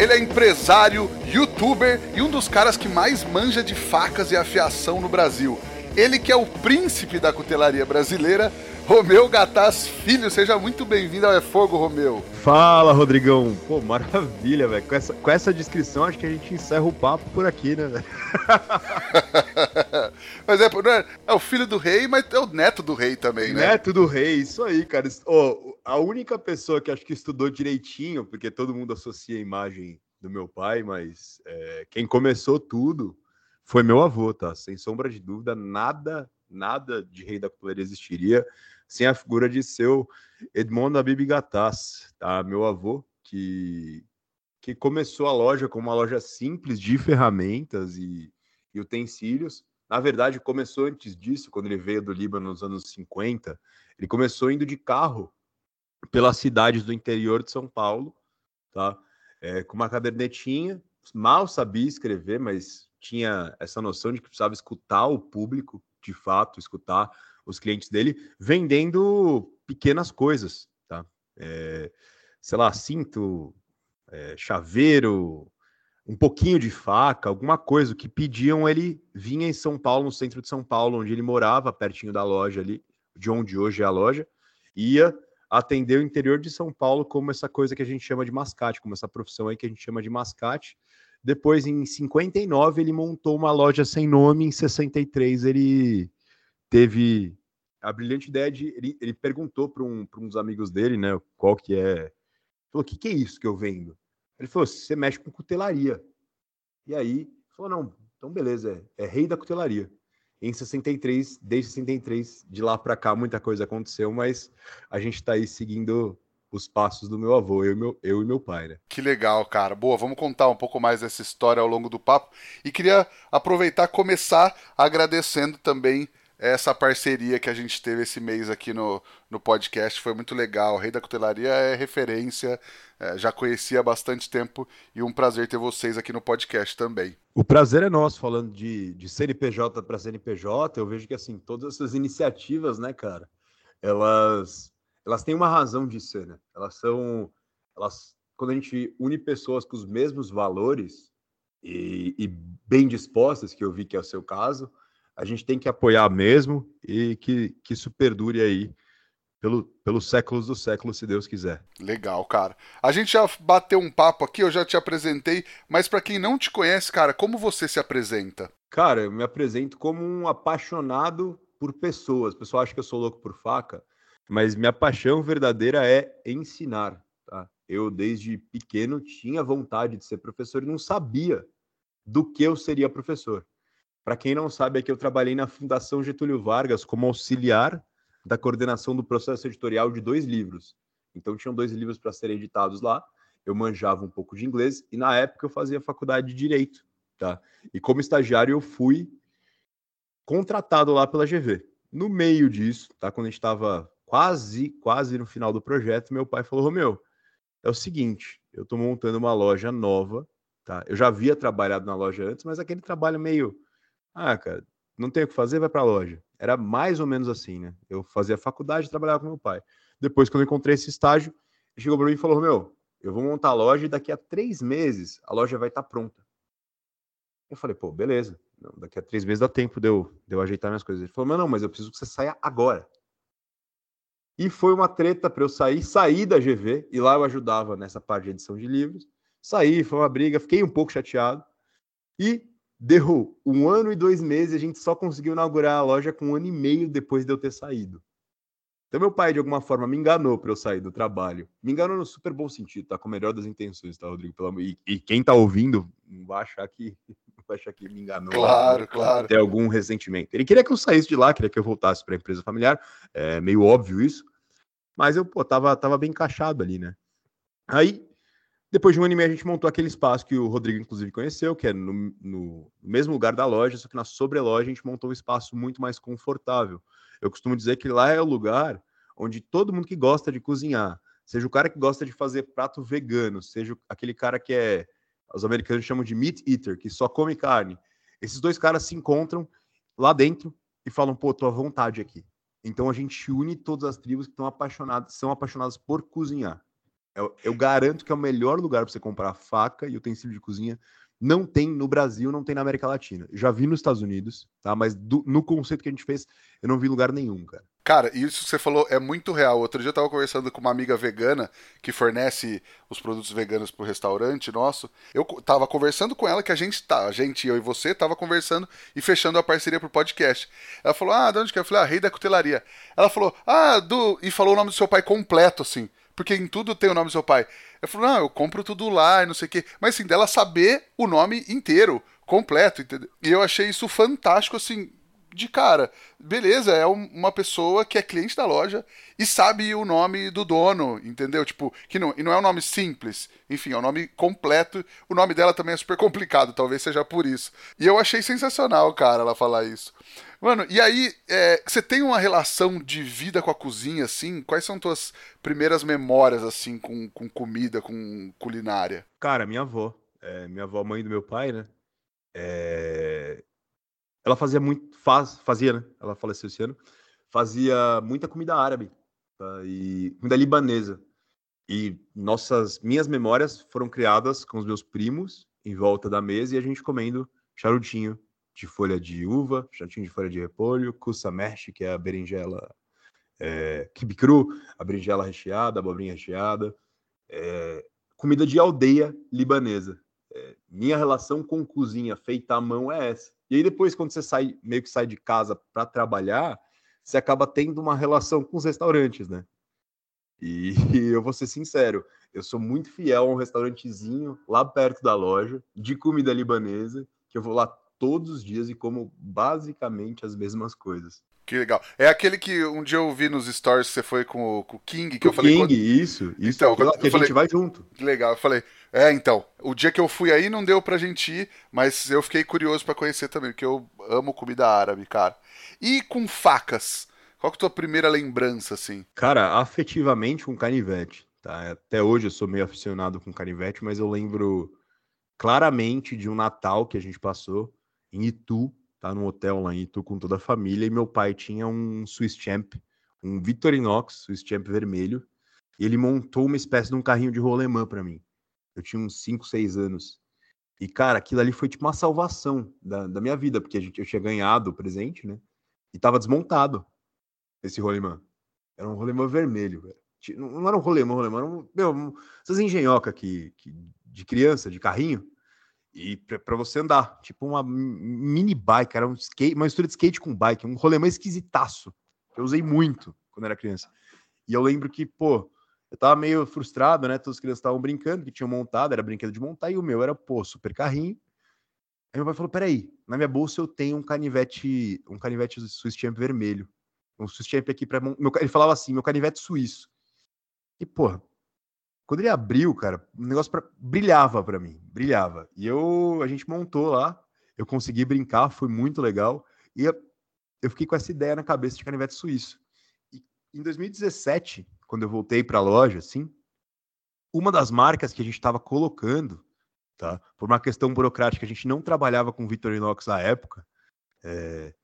Ele é empresário, youtuber e um dos caras que mais manja de facas e afiação no Brasil. Ele que é o príncipe da cutelaria brasileira, Romeu Gataz Filho. Seja muito bem-vindo ao É Fogo, Romeu. Fala, Rodrigão. Pô, maravilha, velho. Com essa, com essa descrição, acho que a gente encerra o papo por aqui, né, velho? mas é, é, é, o filho do rei, mas é o neto do rei também, né? Neto do rei, isso aí, cara. Oh, a única pessoa que acho que estudou direitinho, porque todo mundo associa a imagem do meu pai, mas é, quem começou tudo foi meu avô, tá? Sem sombra de dúvida, nada, nada de rei da cutelaria existiria sem a figura de seu Edmond Abib Gattas, tá? Meu avô, que, que começou a loja como uma loja simples de ferramentas e, e utensílios. Na verdade, começou antes disso, quando ele veio do Líbano nos anos 50. Ele começou indo de carro pelas cidades do interior de São Paulo, tá? É, com uma cadernetinha, mal sabia escrever, mas tinha essa noção de que precisava escutar o público, de fato, escutar os clientes dele vendendo pequenas coisas, tá? É, sei lá, cinto, é, chaveiro, um pouquinho de faca, alguma coisa que pediam. Ele vinha em São Paulo, no centro de São Paulo, onde ele morava, pertinho da loja ali, de onde hoje é a loja, ia atender o interior de São Paulo como essa coisa que a gente chama de mascate, como essa profissão aí que a gente chama de mascate. Depois, em 59, ele montou uma loja sem nome, em 63 ele teve a brilhante ideia de. Ele, ele perguntou para um, uns amigos dele, né? Qual que é. Falou: o que, que é isso que eu vendo? Ele falou: você mexe com cutelaria. E aí, falou: não, então beleza, é, é rei da cutelaria. Em 63, desde 63, de lá para cá, muita coisa aconteceu, mas a gente está aí seguindo os passos do meu avô, eu e meu, eu e meu pai, né? Que legal, cara. Boa, vamos contar um pouco mais dessa história ao longo do papo. E queria aproveitar começar agradecendo também essa parceria que a gente teve esse mês aqui no, no podcast foi muito legal. O Rei da Cutelaria é referência, é, já conhecia há bastante tempo e um prazer ter vocês aqui no podcast também. O prazer é nosso, falando de, de CNPJ para CNPJ, eu vejo que assim, todas essas iniciativas, né, cara, elas, elas têm uma razão de ser, né? Elas são. Elas, quando a gente une pessoas com os mesmos valores e, e bem dispostas, que eu vi que é o seu caso, a gente tem que apoiar mesmo e que, que isso perdure aí pelo, pelos séculos dos séculos, se Deus quiser. Legal, cara. A gente já bateu um papo aqui, eu já te apresentei, mas para quem não te conhece, cara, como você se apresenta? Cara, eu me apresento como um apaixonado por pessoas. O pessoal acha que eu sou louco por faca, mas minha paixão verdadeira é ensinar, tá? Eu, desde pequeno, tinha vontade de ser professor e não sabia do que eu seria professor. Para quem não sabe, aqui eu trabalhei na Fundação Getúlio Vargas como auxiliar da coordenação do processo editorial de dois livros. Então tinham dois livros para serem editados lá. Eu manjava um pouco de inglês e na época eu fazia faculdade de direito, tá? E como estagiário eu fui contratado lá pela GV. No meio disso, tá? Quando a gente estava quase, quase no final do projeto, meu pai falou: Romeu, é o seguinte, eu estou montando uma loja nova, tá? Eu já havia trabalhado na loja antes, mas aquele trabalho meio ah, cara, não tem o que fazer, vai para a loja. Era mais ou menos assim, né? Eu fazia faculdade trabalhava com meu pai. Depois, quando eu encontrei esse estágio, ele chegou para mim e falou: Meu, eu vou montar a loja e daqui a três meses a loja vai estar tá pronta. Eu falei: Pô, beleza. Não, daqui a três meses dá tempo de eu, de eu ajeitar minhas coisas. Ele falou: Mas não, mas eu preciso que você saia agora. E foi uma treta para eu sair, sair da GV, e lá eu ajudava nessa parte de edição de livros. Saí, foi uma briga, fiquei um pouco chateado. E Deu um ano e dois meses, a gente só conseguiu inaugurar a loja com um ano e meio depois de eu ter saído. Então, meu pai, de alguma forma, me enganou para eu sair do trabalho. Me enganou no super bom sentido, tá? Com a melhor das intenções, tá, Rodrigo? E, e quem tá ouvindo vai achar que vai achar que me enganou. Claro, claro. Tem algum ressentimento. Ele queria que eu saísse de lá, queria que eu voltasse para a empresa familiar. É meio óbvio isso. Mas eu, pô, tava, tava bem encaixado ali, né? Aí, Depois de um ano e meio, a gente montou aquele espaço que o Rodrigo, inclusive, conheceu, que é no, no mesmo lugar da loja, só que na sobreloja a gente montou um espaço muito mais confortável. Eu costumo dizer que lá é o lugar onde todo mundo que gosta de cozinhar, seja o cara que gosta de fazer prato vegano, seja aquele cara que é, os americanos chamam de meat eater, que só come carne, esses dois caras se encontram lá dentro e falam, pô, tô à vontade aqui. Então a gente une todas as tribos que estão apaixonadas, são apaixonadas por cozinhar. Eu, eu garanto que é o melhor lugar para você comprar faca e utensílio de cozinha. Não tem no Brasil, não tem na América Latina. Já vi nos Estados Unidos, tá? Mas do, no conceito que a gente fez, eu não vi lugar nenhum, cara. Cara, isso que você falou é muito real. Outro dia eu tava conversando com uma amiga vegana que fornece os produtos veganos pro restaurante nosso. Eu tava conversando com ela que a gente tá, a gente, eu e você, tava conversando e fechando a parceria pro podcast. Ela falou: Ah, de onde que é? Eu falei: Ah, Rei da Cutelaria. Ela falou: Ah, do. E falou o nome do seu pai completo, assim porque em tudo tem o nome do seu pai. Eu falo, não, eu compro tudo lá e não sei o quê. Mas assim, dela saber o nome inteiro, completo, entendeu? E eu achei isso fantástico, assim, de cara. Beleza, é uma pessoa que é cliente da loja e sabe o nome do dono, entendeu? Tipo, que não, e não é um nome simples. Enfim, é um nome completo. O nome dela também é super complicado, talvez seja por isso. E eu achei sensacional, cara, ela falar isso. Mano, e aí, é, você tem uma relação de vida com a cozinha, assim? Quais são tuas primeiras memórias, assim, com, com comida, com culinária? Cara, minha avó. É, minha avó, mãe do meu pai, né? É... Ela fazia muito. Faz, fazia, né? Ela faleceu esse ano. Fazia muita comida árabe tá? e comida libanesa. E nossas minhas memórias foram criadas com os meus primos em volta da mesa e a gente comendo charutinho de folha de uva, chatinho de folha de repolho, kusamersh, que é a berinjela é, cru, a berinjela recheada, a abobrinha recheada, é, comida de aldeia libanesa. É, minha relação com cozinha feita à mão é essa. E aí depois, quando você sai, meio que sai de casa para trabalhar, você acaba tendo uma relação com os restaurantes, né? E, eu vou ser sincero, eu sou muito fiel a um restaurantezinho lá perto da loja de comida libanesa, que eu vou lá todos os dias e como basicamente as mesmas coisas. Que legal. É aquele que um dia eu vi nos stories que você foi com o, com o King, que o eu falei. King, quando... isso, isso. Então, quando, que a falei, gente vai junto. Que legal. Eu falei, é, então, o dia que eu fui aí não deu pra gente ir, mas eu fiquei curioso para conhecer também, porque eu amo comida árabe, cara. E com facas? Qual que é a tua primeira lembrança, assim? Cara, afetivamente com canivete. Tá? Até hoje eu sou meio aficionado com canivete, mas eu lembro claramente de um Natal que a gente passou em Itu, tá no hotel lá em Itu com toda a família, e meu pai tinha um Swiss Champ, um Victorinox Swiss Champ vermelho, e ele montou uma espécie de um carrinho de rolemã para mim. Eu tinha uns 5, 6 anos. E, cara, aquilo ali foi tipo uma salvação da, da minha vida, porque a gente, eu tinha ganhado o presente, né? E tava desmontado esse rolemã. Era um rolemã vermelho, velho. Não era um rolemã, um rolemã, era um, meu, essas engenhocas que, que, de criança, de carrinho, e para você andar, tipo uma mini bike, era um skate, uma mistura de skate com bike, um rolê mais esquisitaço. Eu usei muito quando era criança. E eu lembro que, pô, eu tava meio frustrado, né? Todas as crianças estavam brincando, que tinham montado, era brinquedo de montar, e o meu era, pô, super carrinho. Aí meu pai falou: peraí, na minha bolsa eu tenho um canivete, um canivete Swiss Champ vermelho. Um Swiss Champ aqui para Ele falava assim: meu canivete suíço. E, pô, quando ele abriu, cara, o negócio pra... brilhava para mim, brilhava. E eu, a gente montou lá, eu consegui brincar, foi muito legal. E eu, fiquei com essa ideia na cabeça de canivete suíço. E em 2017, quando eu voltei para a loja, assim, uma das marcas que a gente estava colocando, tá? Por uma questão burocrática, a gente não trabalhava com Victorinox na época. É...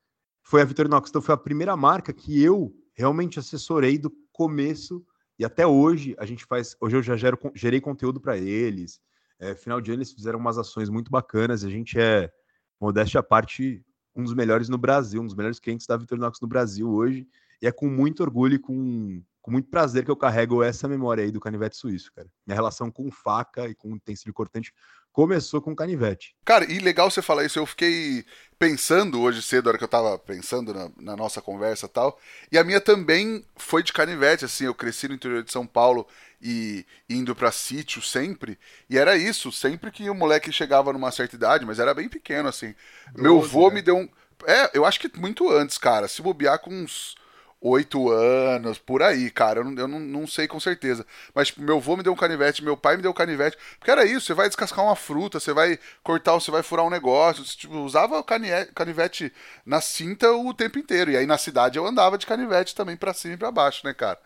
Foi a Victorinox, então foi a primeira marca que eu realmente assessorei do começo e até hoje a gente faz. Hoje eu já gero, gerei conteúdo para eles. É, final de ano eles fizeram umas ações muito bacanas. A gente é, modéstia à parte, um dos melhores no Brasil, um dos melhores clientes da Victorinox no Brasil hoje. E é com muito orgulho e com, com muito prazer que eu carrego essa memória aí do canivete suíço, cara. Minha relação com faca e com utensílio cortante começou com canivete. Cara, e legal você falar isso. Eu fiquei pensando hoje cedo, na hora que eu tava pensando na, na nossa conversa e tal. E a minha também foi de canivete, assim. Eu cresci no interior de São Paulo e indo para sítio sempre. E era isso, sempre que o moleque chegava numa certa idade, mas era bem pequeno, assim. Doze, Meu avô né? me deu um. É, eu acho que muito antes, cara. Se bobear com uns oito anos, por aí, cara. Eu, não, eu não, não, sei com certeza. Mas, tipo, meu avô me deu um canivete, meu pai me deu um canivete. Porque era isso, você vai descascar uma fruta, você vai cortar, você vai furar um negócio. Você, tipo, usava o canivete na cinta o tempo inteiro. E aí na cidade eu andava de canivete também para cima e pra baixo, né, cara?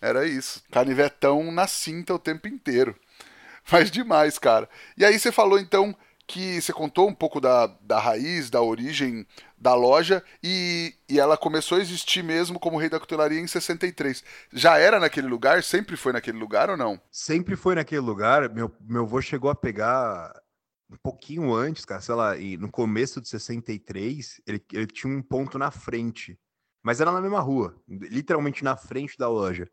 Era isso. Canivetão na cinta o tempo inteiro. Mas demais, cara. E aí você falou então que você contou um pouco da, da raiz, da origem da loja e, e ela começou a existir mesmo como Rei da Cutelaria em 63. Já era naquele lugar? Sempre foi naquele lugar ou não? Sempre foi naquele lugar. Meu, meu avô chegou a pegar um pouquinho antes, cara, sei lá, e no começo de 63, ele, ele tinha um ponto na frente, mas era na mesma rua, literalmente na frente da loja.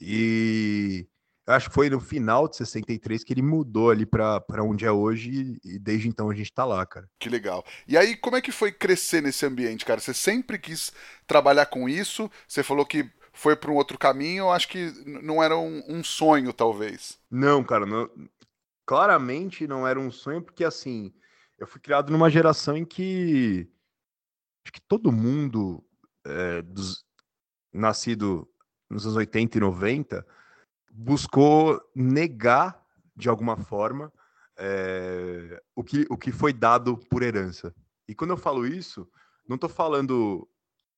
E eu acho que foi no final de 63 que ele mudou ali para onde é hoje e desde então a gente tá lá, cara. Que legal. E aí, como é que foi crescer nesse ambiente, cara? Você sempre quis trabalhar com isso? Você falou que foi para um outro caminho, eu acho que não era um, um sonho, talvez. Não, cara, não, claramente não era um sonho, porque assim, eu fui criado numa geração em que acho que todo mundo é, dos, nascido nos anos 80 e 90 buscou negar, de alguma forma, é, o, que, o que foi dado por herança. E quando eu falo isso, não estou falando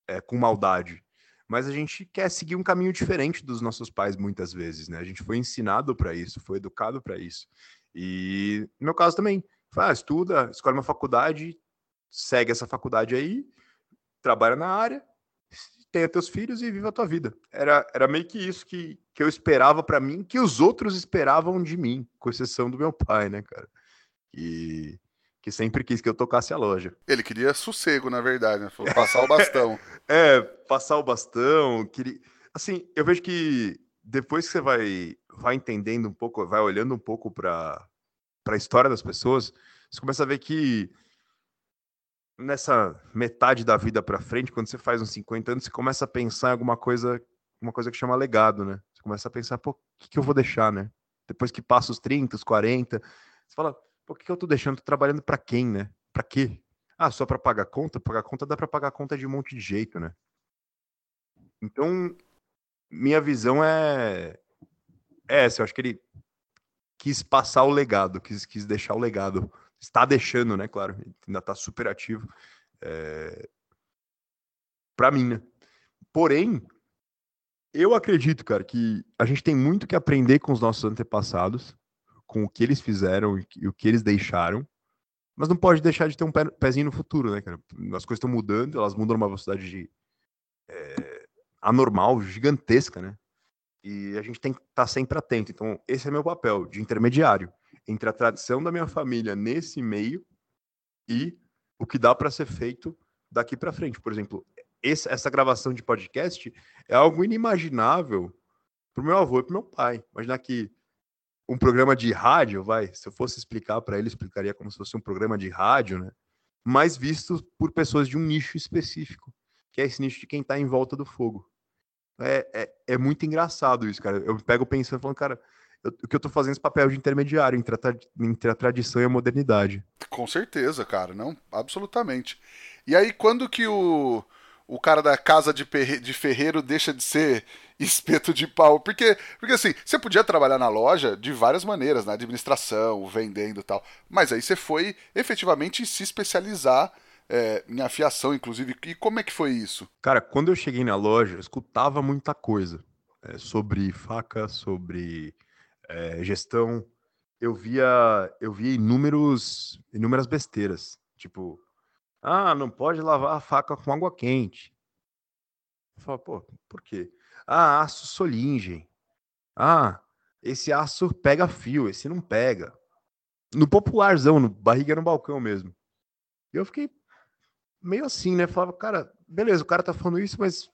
é, com maldade, mas a gente quer seguir um caminho diferente dos nossos pais muitas vezes, né? A gente foi ensinado para isso, foi educado para isso. E no meu caso também, ah, estuda, escolhe uma faculdade, segue essa faculdade aí, trabalha na área, tenha teus filhos e viva a tua vida. Era, era meio que isso que, que eu esperava para mim, que os outros esperavam de mim, com exceção do meu pai, né, cara? E que sempre quis que eu tocasse a loja. Ele queria sossego, na verdade, né? Passar o bastão. é, passar o bastão, queria... Assim, eu vejo que depois que você vai, vai entendendo um pouco, vai olhando um pouco para a história das pessoas, você começa a ver que nessa metade da vida para frente, quando você faz uns 50 anos, você começa a pensar em alguma coisa, uma coisa que chama legado, né? Você começa a pensar, pô, o que, que eu vou deixar, né? Depois que passa os 30, os 40, você fala, pô, o que, que eu tô deixando? Tô trabalhando para quem, né? Para quê? Ah, só para pagar conta? Pagar conta dá para pagar conta de um monte de jeito, né? Então, minha visão é, é essa. Eu acho que ele quis passar o legado, quis, quis deixar o legado está deixando, né? Claro, ainda está super ativo. É... Para mim, né? Porém, eu acredito, cara, que a gente tem muito que aprender com os nossos antepassados, com o que eles fizeram e o que eles deixaram, mas não pode deixar de ter um pezinho no futuro, né, cara? As coisas estão mudando, elas mudam numa velocidade de, é, anormal, gigantesca, né? E a gente tem que estar tá sempre atento. Então, esse é meu papel de intermediário entre a tradição da minha família nesse meio e o que dá para ser feito daqui para frente. Por exemplo, esse, essa gravação de podcast é algo inimaginável para o meu avô e para meu pai. Imaginar que um programa de rádio, vai, se eu fosse explicar para ele, explicaria como se fosse um programa de rádio, né? Mas visto por pessoas de um nicho específico, que é esse nicho de quem está em volta do fogo. É, é, é muito engraçado isso, cara. Eu pego pensando, falando, cara, o que eu tô fazendo esse papel de intermediário entre a, entre a tradição e a modernidade. Com certeza, cara, não, absolutamente. E aí, quando que o, o cara da casa de, de ferreiro deixa de ser espeto de pau? Porque, porque assim, você podia trabalhar na loja de várias maneiras, na administração, vendendo e tal, mas aí você foi efetivamente se especializar é, em afiação, inclusive. E como é que foi isso? Cara, quando eu cheguei na loja, eu escutava muita coisa é, sobre faca, sobre é, gestão, eu via eu via inúmeros, inúmeras besteiras. Tipo, ah, não pode lavar a faca com água quente. Eu falo, pô, por quê? Ah, aço solingen. Ah, esse aço pega fio, esse não pega. No popularzão, no barriga no balcão mesmo. E eu fiquei meio assim, né? Falava, cara, beleza, o cara tá falando isso, mas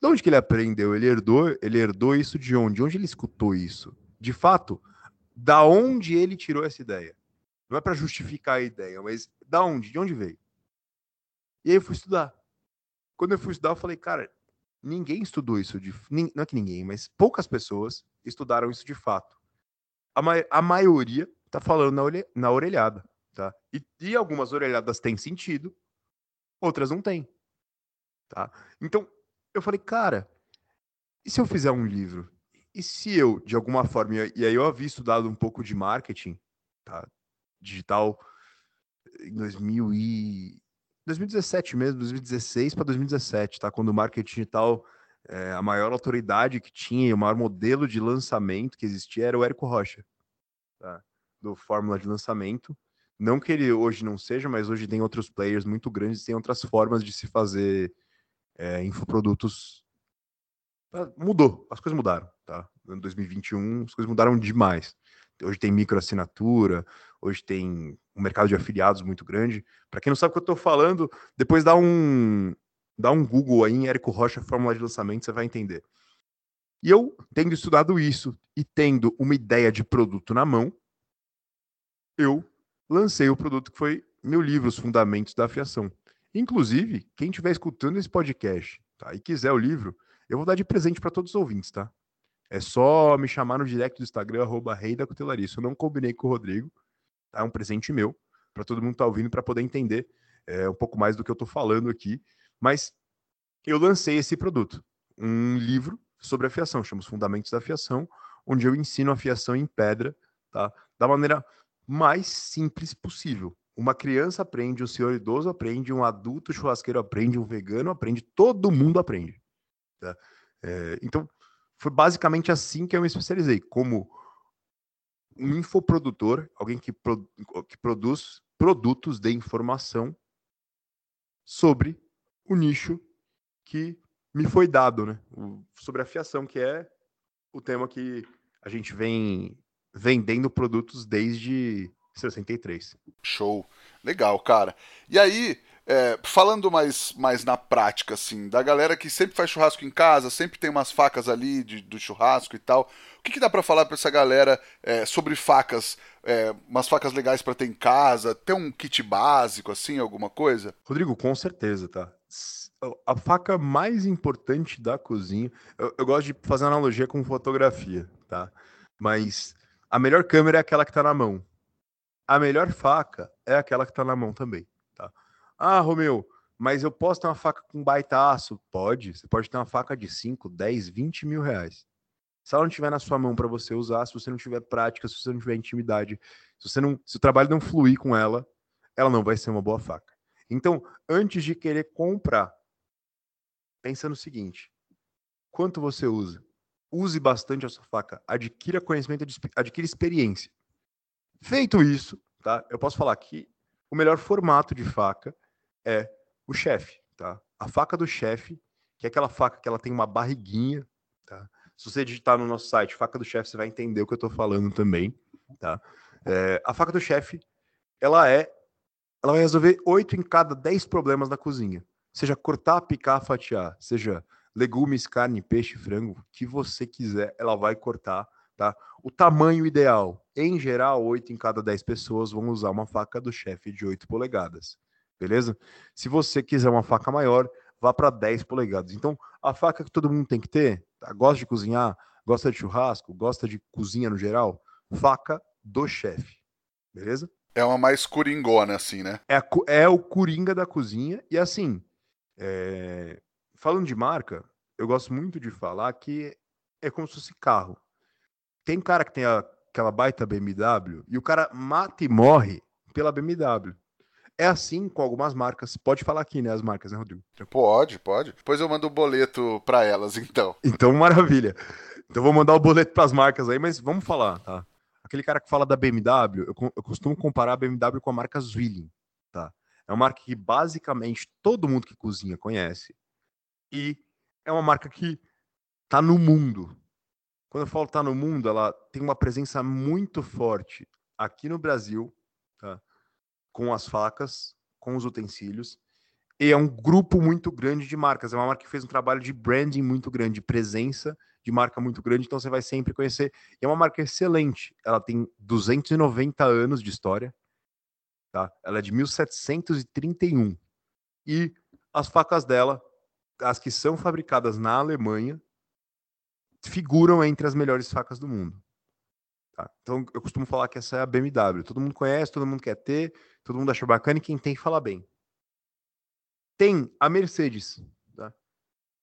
de onde que ele aprendeu? Ele herdou, ele herdou isso de onde? De onde ele escutou isso? De fato, da onde ele tirou essa ideia. Não é para justificar a ideia, mas da onde? De onde veio? E aí eu fui estudar. Quando eu fui estudar, eu falei, cara, ninguém estudou isso de. Não é que ninguém, mas poucas pessoas estudaram isso de fato. A, ma a maioria tá falando na, na orelhada. Tá? E, e algumas orelhadas têm sentido, outras não têm. Tá? Então, eu falei, cara, e se eu fizer um livro? E se eu, de alguma forma, e aí eu havia estudado um pouco de marketing, tá? Digital em 2000 e 2017 mesmo, 2016 para 2017, tá? Quando o marketing digital, é, a maior autoridade que tinha, o maior modelo de lançamento que existia era o Érico Rocha, tá? Do Fórmula de Lançamento. Não que ele hoje não seja, mas hoje tem outros players muito grandes, tem outras formas de se fazer é, infoprodutos. Ah, mudou, as coisas mudaram, tá? Em 2021, as coisas mudaram demais. Hoje tem microassinatura, hoje tem um mercado de afiliados muito grande. Para quem não sabe o que eu estou falando, depois dá um, dá um Google aí em Érico Rocha, fórmula de lançamento, você vai entender. E eu, tendo estudado isso e tendo uma ideia de produto na mão, eu lancei o produto que foi meu livro, Os Fundamentos da Afiação. Inclusive, quem estiver escutando esse podcast tá, e quiser o livro, eu vou dar de presente para todos os ouvintes, tá? É só me chamar no direct do Instagram, arroba Rei da Cutelaria. Isso eu não combinei com o Rodrigo, tá? É um presente meu, para todo mundo que tá ouvindo, para poder entender é, um pouco mais do que eu tô falando aqui. Mas eu lancei esse produto, um livro sobre afiação, chama Os Fundamentos da Afiação, onde eu ensino a afiação em pedra, tá? Da maneira mais simples possível. Uma criança aprende, um senhor idoso aprende, um adulto churrasqueiro aprende, um vegano aprende, todo mundo aprende. Tá? É, então, foi basicamente assim que eu me especializei, como um infoprodutor, alguém que, pro, que produz produtos de informação sobre o nicho que me foi dado, né? Sobre a fiação, que é o tema que a gente vem vendendo produtos desde 63. Show. Legal, cara. E aí, é, falando mais, mais na prática, assim, da galera que sempre faz churrasco em casa, sempre tem umas facas ali de, do churrasco e tal. O que, que dá para falar para essa galera é, sobre facas, é, umas facas legais para ter em casa? Tem um kit básico, assim, alguma coisa? Rodrigo, com certeza, tá? A faca mais importante da cozinha, eu, eu gosto de fazer analogia com fotografia, tá? Mas a melhor câmera é aquela que tá na mão. A melhor faca é aquela que tá na mão também. Ah, Romeu, mas eu posso ter uma faca com baitaço? Pode. Você pode ter uma faca de 5, 10, 20 mil reais. Se ela não estiver na sua mão para você usar, se você não tiver prática, se você não tiver intimidade, se, você não, se o trabalho não fluir com ela, ela não vai ser uma boa faca. Então, antes de querer comprar, pensa no seguinte: quanto você usa? Use bastante a sua faca, adquira conhecimento, adquira experiência. Feito isso, tá? Eu posso falar que o melhor formato de faca é o chefe, tá? A faca do chefe, que é aquela faca que ela tem uma barriguinha, tá? Se você digitar no nosso site faca do chefe, você vai entender o que eu estou falando também, tá? É, a faca do chefe, ela é, ela vai resolver oito em cada dez problemas da cozinha. Seja cortar, picar, fatiar, seja legumes, carne, peixe, frango, que você quiser, ela vai cortar, tá? O tamanho ideal, em geral, oito em cada dez pessoas vão usar uma faca do chefe de 8 polegadas beleza? Se você quiser uma faca maior, vá para 10 polegadas. Então, a faca que todo mundo tem que ter, tá? gosta de cozinhar, gosta de churrasco, gosta de cozinha no geral, faca do chefe, beleza? É uma mais coringona, assim, né? É, a, é o coringa da cozinha, e assim, é... falando de marca, eu gosto muito de falar que é como se fosse carro. Tem cara que tem a, aquela baita BMW e o cara mata e morre pela BMW. É assim com algumas marcas. Pode falar aqui, né? As marcas, né, Rodrigo? Pode, pode. Depois eu mando o um boleto para elas, então. Então, maravilha. Então, vou mandar o boleto para as marcas aí, mas vamos falar, tá? Aquele cara que fala da BMW, eu, eu costumo comparar a BMW com a marca Zwilling, tá? É uma marca que basicamente todo mundo que cozinha conhece. E é uma marca que tá no mundo. Quando eu falo tá no mundo, ela tem uma presença muito forte aqui no Brasil? Com as facas, com os utensílios. E é um grupo muito grande de marcas. É uma marca que fez um trabalho de branding muito grande, de presença de marca muito grande, então você vai sempre conhecer. E é uma marca excelente. Ela tem 290 anos de história. Tá? Ela é de 1731. E as facas dela, as que são fabricadas na Alemanha, figuram entre as melhores facas do mundo. Tá? Então eu costumo falar que essa é a BMW. Todo mundo conhece, todo mundo quer ter, todo mundo acha bacana e quem tem fala bem. Tem a Mercedes. Tá?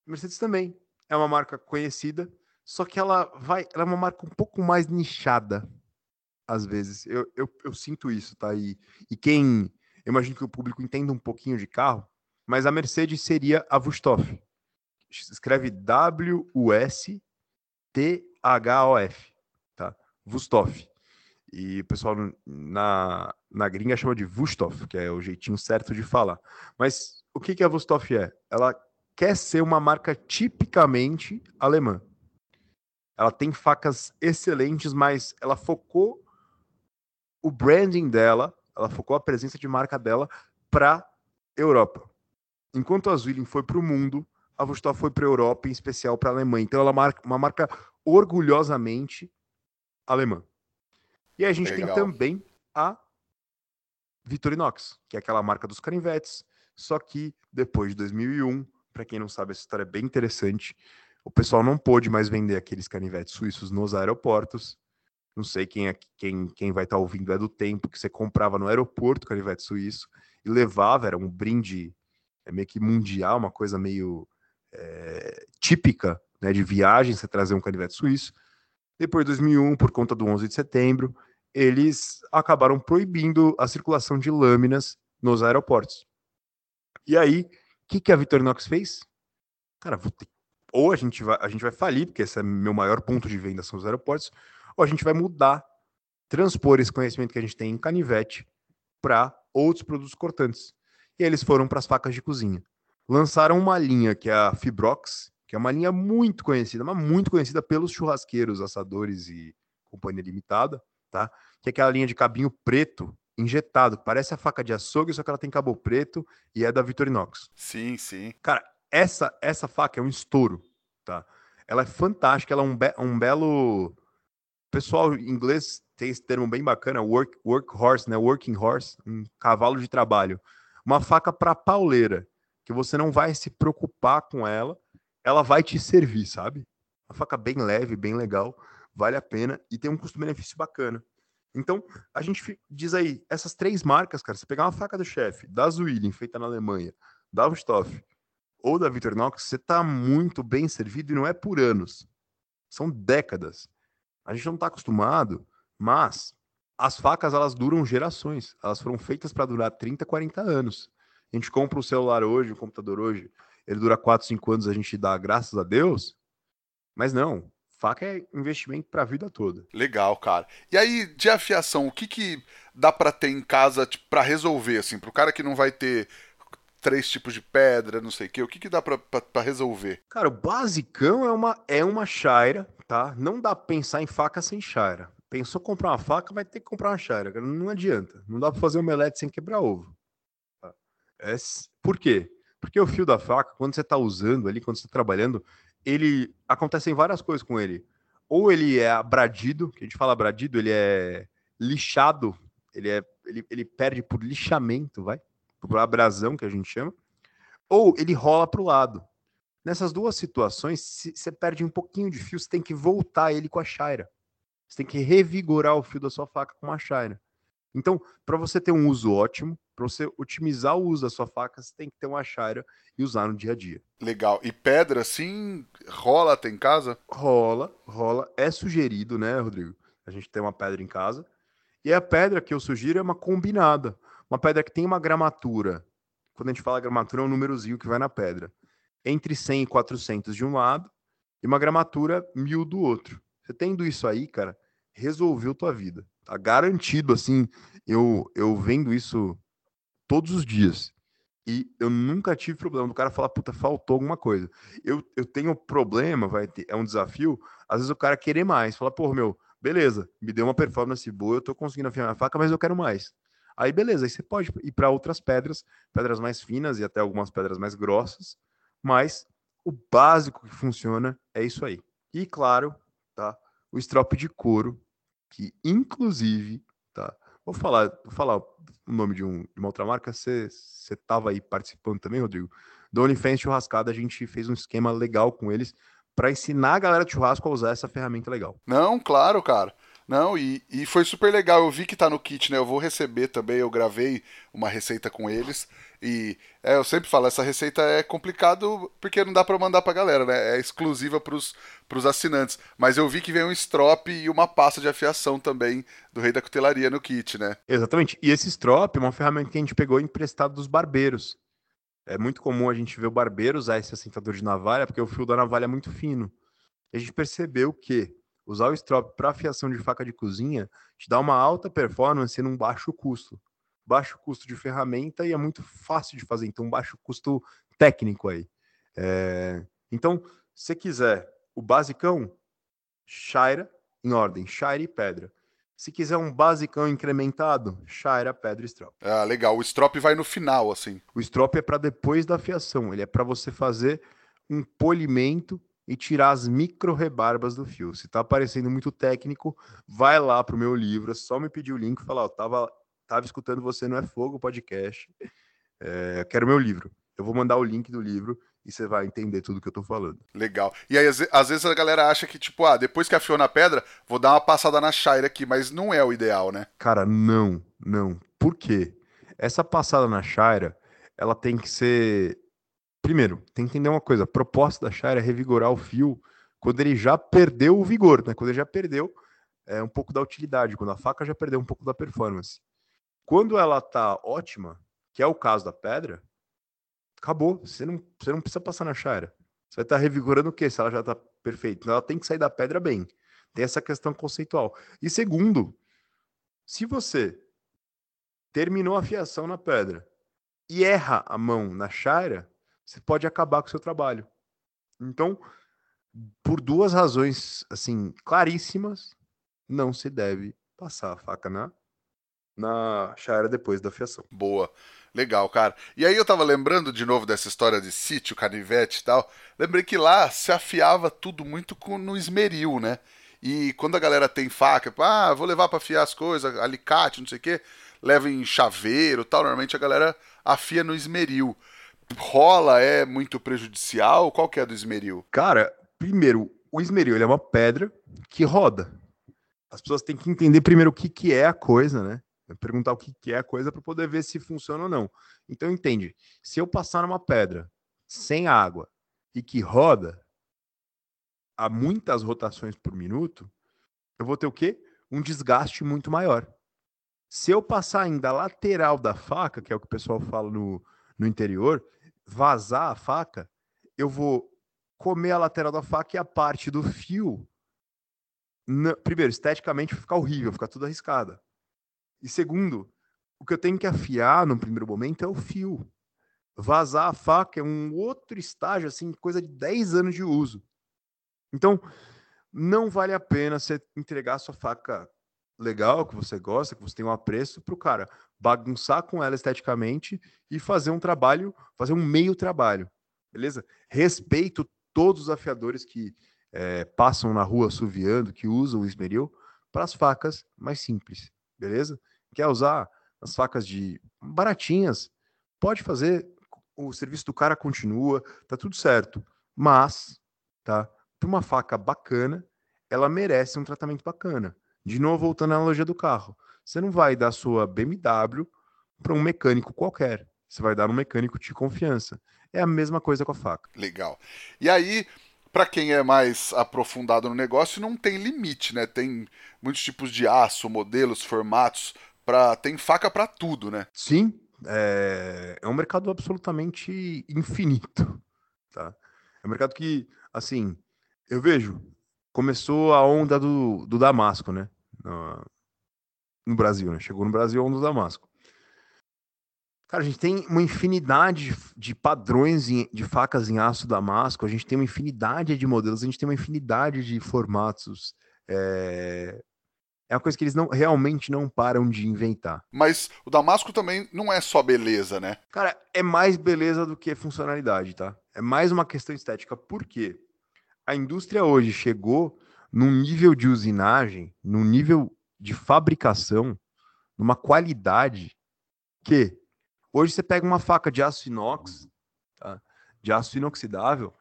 Mercedes também é uma marca conhecida, só que ela vai, ela é uma marca um pouco mais nichada, às vezes. Eu, eu, eu sinto isso, tá? E, e quem. Eu imagino que o público entenda um pouquinho de carro, mas a Mercedes seria a Vustoff. Escreve W-U-S-T-H-O-F, Vustoff. E o pessoal na, na gringa chama de Vustoff, que é o jeitinho certo de falar. Mas o que, que a Vustoff é? Ela quer ser uma marca tipicamente alemã. Ela tem facas excelentes, mas ela focou o branding dela, ela focou a presença de marca dela para Europa. Enquanto a Zwilling foi para o mundo, a Vustoff foi para a Europa, em especial para a Alemanha. Então ela é uma marca orgulhosamente alemã. E a gente Legal. tem também a Victorinox, que é aquela marca dos canivetes, só que depois de 2001, para quem não sabe, essa história é bem interessante. O pessoal não pôde mais vender aqueles canivetes suíços nos aeroportos. Não sei quem, é, quem, quem vai estar tá ouvindo é do tempo que você comprava no aeroporto canivete suíço e levava, era um brinde é meio que mundial, uma coisa meio é, típica né, de viagem, você trazer um canivete suíço. Depois de 2001, por conta do 11 de setembro, eles acabaram proibindo a circulação de lâminas nos aeroportos. E aí, o que, que a Victorinox fez? Cara, ter... ou a gente, vai, a gente vai falir, porque esse é meu maior ponto de venda são os aeroportos, ou a gente vai mudar, transpor esse conhecimento que a gente tem em canivete para outros produtos cortantes. E eles foram para as facas de cozinha. Lançaram uma linha que é a Fibrox, que é uma linha muito conhecida, mas muito conhecida pelos churrasqueiros, assadores e companhia limitada, tá? Que é aquela linha de cabinho preto injetado, parece a faca de açougue, só que ela tem cabo preto e é da Victorinox. Sim, sim. Cara, essa essa faca é um estouro, tá? Ela é fantástica, ela é um, be um belo pessoal em inglês tem esse termo bem bacana, work, work horse, né? Working horse, um cavalo de trabalho. Uma faca para pauleira, que você não vai se preocupar com ela, ela vai te servir, sabe? Uma faca bem leve, bem legal vale a pena e tem um custo-benefício bacana. Então, a gente diz aí, essas três marcas, cara, você pegar uma faca do chefe, da Zwilling, feita na Alemanha, da Wustoff ou da Victorinox, você tá muito bem servido e não é por anos. São décadas. A gente não tá acostumado, mas as facas, elas duram gerações. Elas foram feitas para durar 30, 40 anos. A gente compra um celular hoje, um computador hoje, ele dura 4, 5 anos, a gente dá graças a Deus. Mas não, Faca é investimento para a vida toda. Legal, cara. E aí, de afiação, o que, que dá para ter em casa tipo, para resolver, assim, para o cara que não vai ter três tipos de pedra, não sei o que, o que, que dá para resolver? Cara, o basicão é uma, é uma chaira, tá? Não dá pra pensar em faca sem chaira. Pensou comprar uma faca, vai ter que comprar uma chaira. Não adianta. Não dá para fazer omelete sem quebrar ovo. É, por quê? Porque o fio da faca, quando você está usando ali, quando você está trabalhando, ele acontecem várias coisas com ele. Ou ele é abradido, que a gente fala abradido, ele é lixado, ele é ele, ele perde por lixamento, vai? Por abrasão que a gente chama. Ou ele rola para o lado. Nessas duas situações, você perde um pouquinho de fio, você tem que voltar ele com a chaira. Você tem que revigorar o fio da sua faca com a chaira. Então, para você ter um uso ótimo, para você otimizar o uso da sua faca, você tem que ter uma chaira e usar no dia a dia. Legal. E pedra, assim, rola até em casa? Rola, rola. É sugerido, né, Rodrigo? A gente tem uma pedra em casa. E a pedra que eu sugiro é uma combinada. Uma pedra que tem uma gramatura. Quando a gente fala gramatura, é um númerozinho que vai na pedra. Entre 100 e 400 de um lado e uma gramatura mil do outro. Você tendo isso aí, cara, resolveu tua vida. Tá garantido, assim. Eu, eu vendo isso todos os dias. E eu nunca tive problema do cara falar, puta, faltou alguma coisa. Eu, eu tenho problema, vai ter, é um desafio, às vezes o cara querer mais, fala, pô, meu, beleza, me deu uma performance boa, eu tô conseguindo afiar minha faca, mas eu quero mais. Aí beleza, aí você pode ir para outras pedras, pedras mais finas e até algumas pedras mais grossas, mas o básico que funciona é isso aí. E claro, tá? O strop de couro, que inclusive? Vou falar, vou falar o nome de, um, de uma outra marca. Você estava aí participando também, Rodrigo? Do OnlyFans Churrascada, a gente fez um esquema legal com eles para ensinar a galera de churrasco a usar essa ferramenta legal. Não, claro, cara. Não, e, e foi super legal. Eu vi que tá no kit, né? Eu vou receber também. Eu gravei uma receita com eles. E é, eu sempre falo, essa receita é complicado porque não dá para mandar pra galera, né? É exclusiva pros, pros assinantes. Mas eu vi que vem um strop e uma pasta de afiação também do Rei da Cutelaria no kit, né? Exatamente. E esse strop é uma ferramenta que a gente pegou emprestado dos barbeiros. É muito comum a gente ver o barbeiro usar esse assentador de navalha, porque o fio da navalha é muito fino. A gente percebeu que usar o strop para afiação de faca de cozinha te dá uma alta performance num baixo custo. Baixo custo de ferramenta e é muito fácil de fazer, então baixo custo técnico aí. É... Então, se quiser o basicão, Shaira em ordem, Shaira e pedra. Se quiser um basicão incrementado, Shaira, pedra e strop. Ah, legal. O strop vai no final, assim. O strop é para depois da afiação. Ele é para você fazer um polimento e tirar as micro rebarbas do fio. Se tá parecendo muito técnico, vai lá pro meu livro, é só me pedir o link e falar, ó, tava, tava escutando você não é fogo podcast, é, quero meu livro. Eu vou mandar o link do livro e você vai entender tudo que eu tô falando. Legal. E aí, às vezes a galera acha que, tipo, ah, depois que afiou na pedra, vou dar uma passada na Shire aqui, mas não é o ideal, né? Cara, não, não. Por quê? Essa passada na Shire, ela tem que ser primeiro, tem que entender uma coisa: a proposta da Shire é revigorar o fio quando ele já perdeu o vigor, né? Quando ele já perdeu é, um pouco da utilidade, quando a faca já perdeu um pouco da performance. Quando ela tá ótima, que é o caso da pedra, acabou. Você não, você não precisa passar na Shire. Você vai estar tá revigorando o quê se ela já tá perfeita? Então ela tem que sair da pedra bem. Tem essa questão conceitual. E segundo, se você terminou a fiação na pedra e erra a mão na Shire, você pode acabar com o seu trabalho. Então, por duas razões assim claríssimas, não se deve passar a faca na na chara depois da fiação. Boa. Legal, cara. E aí eu tava lembrando de novo dessa história de sítio, canivete e tal. Lembrei que lá se afiava tudo muito com, no esmeril, né? E quando a galera tem faca, ah, vou levar para afiar as coisas, alicate, não sei o quê, leva em chaveiro tal, normalmente a galera afia no esmeril rola é muito prejudicial? Qual que é do esmeril? Cara, primeiro, o esmeril ele é uma pedra que roda. As pessoas têm que entender primeiro o que, que é a coisa, né? Perguntar o que, que é a coisa para poder ver se funciona ou não. Então entende, se eu passar numa pedra sem água e que roda a muitas rotações por minuto, eu vou ter o quê? Um desgaste muito maior. Se eu passar ainda a lateral da faca, que é o que o pessoal fala no, no interior, vazar a faca, eu vou comer a lateral da faca e a parte do fio. primeiro, esteticamente vai ficar horrível, ficar tudo arriscada. E segundo, o que eu tenho que afiar no primeiro momento é o fio. Vazar a faca é um outro estágio, assim, coisa de 10 anos de uso. Então, não vale a pena você entregar a sua faca legal, que você gosta, que você tem um apreço, para o cara bagunçar com ela esteticamente e fazer um trabalho, fazer um meio trabalho, beleza? Respeito todos os afiadores que é, passam na rua suviando, que usam o esmeril, para as facas mais simples, beleza? Quer usar as facas de baratinhas, pode fazer, o serviço do cara continua, tá tudo certo, mas, tá? Para uma faca bacana, ela merece um tratamento bacana. De novo, voltando à analogia do carro. Você não vai dar sua BMW para um mecânico qualquer. Você vai dar um mecânico de confiança. É a mesma coisa com a faca. Legal. E aí, para quem é mais aprofundado no negócio, não tem limite, né? Tem muitos tipos de aço, modelos, formatos, para tem faca para tudo, né? Sim, é... é um mercado absolutamente infinito, tá? É um mercado que, assim, eu vejo começou a onda do, do Damasco, né? No, no, Brasil, né? Chegou no Brasil a onda do Damasco. Cara, a gente tem uma infinidade de padrões de facas em aço damasco, a gente tem uma infinidade de modelos, a gente tem uma infinidade de formatos. É, é uma coisa que eles não realmente não param de inventar. Mas o Damasco também não é só beleza, né? Cara, é mais beleza do que funcionalidade, tá? É mais uma questão estética. Por quê? A indústria hoje chegou num nível de usinagem, num nível de fabricação, numa qualidade que hoje você pega uma faca de aço inox, tá? de aço inoxidável,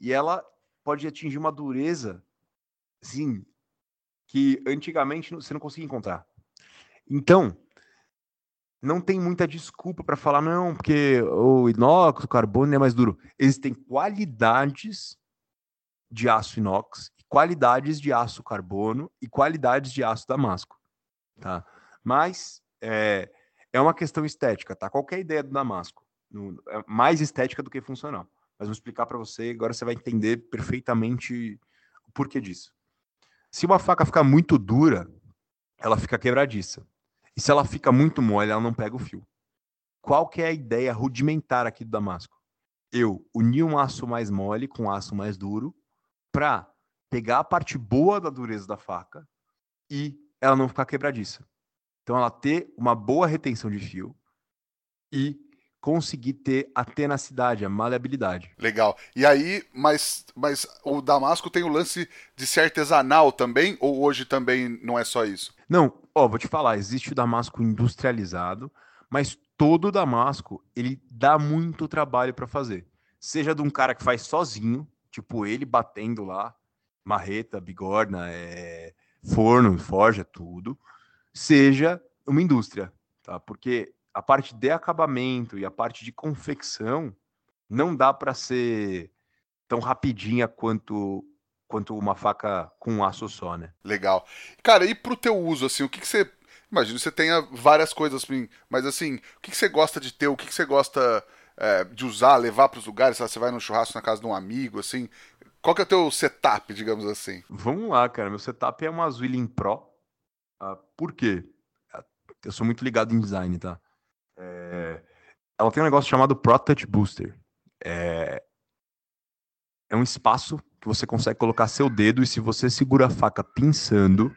e ela pode atingir uma dureza, assim, que antigamente você não conseguia encontrar. Então, não tem muita desculpa para falar, não, porque o inox, o carbono é mais duro. Existem qualidades de aço inox, qualidades de aço carbono e qualidades de aço damasco, tá? Mas é, é uma questão estética, tá? Qualquer ideia do damasco, no, é mais estética do que funcional. Mas vou explicar para você, agora você vai entender perfeitamente o porquê disso. Se uma faca ficar muito dura, ela fica quebradiça. E se ela fica muito mole, ela não pega o fio. Qual que é a ideia rudimentar aqui do Damasco? Eu unir um aço mais mole com um aço mais duro para pegar a parte boa da dureza da faca e ela não ficar quebradiça. Então ela ter uma boa retenção de fio e conseguir ter a tenacidade, a maleabilidade. Legal. E aí, mas, mas o Damasco tem o lance de ser artesanal também? Ou hoje também não é só isso? Não, ó, vou te falar, existe o Damasco industrializado, mas todo Damasco, ele dá muito trabalho para fazer. Seja de um cara que faz sozinho, tipo ele batendo lá, marreta, bigorna, é, forno, forja, tudo, seja uma indústria, tá? Porque a parte de acabamento e a parte de confecção não dá para ser tão rapidinha quanto quanto uma faca com um aço só, né? Legal. Cara, e pro teu uso, assim, o que, que você. Imagino você tenha várias coisas, mas assim, o que, que você gosta de ter, o que, que você gosta é, de usar, levar para os lugares, você vai no churrasco na casa de um amigo, assim. Qual que é o teu setup, digamos assim? Vamos lá, cara. Meu setup é uma Zwilling Pro. Ah, por quê? Ah, eu sou muito ligado em design, tá? É... Ela tem um negócio chamado Pro Touch Booster. É... é um espaço que você consegue colocar seu dedo e se você segura a faca pinçando,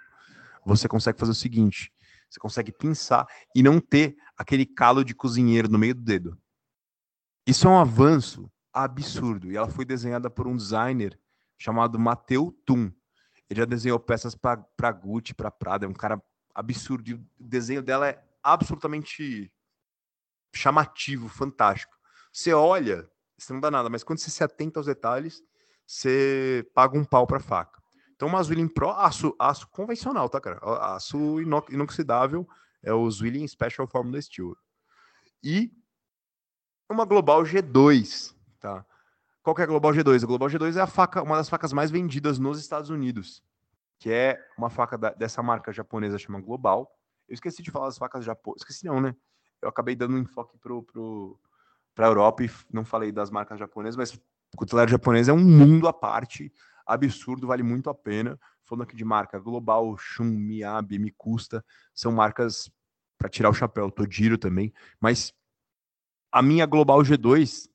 você consegue fazer o seguinte: você consegue pinçar e não ter aquele calo de cozinheiro no meio do dedo. Isso é um avanço absurdo e ela foi desenhada por um designer chamado Mateu Tum. Ele já desenhou peças para Gucci, para Prada, é um cara absurdo. E o desenho dela é absolutamente chamativo, fantástico. Você olha, você não dá nada, mas quando você se atenta aos detalhes, você paga um pau para faca. Então, uma Zwilling Pro, aço, aço convencional, tá, cara? Aço inoxidável é o Zwilling Special Formula Steel. E uma Global G2, tá? Qual que é a Global G2? A Global G2 é a faca, uma das facas mais vendidas nos Estados Unidos, que é uma faca da, dessa marca japonesa chama Global. Eu esqueci de falar das facas japonesas. Esqueci não, né? Eu acabei dando um enfoque pro, pro, pra Europa e não falei das marcas japonesas, mas cutelaria japonesa é um mundo à parte, absurdo, vale muito a pena. Falando aqui de marca global, Shun, Miyabi, Mikusta, são marcas para tirar o chapéu, Tojiro também, mas a minha Global G2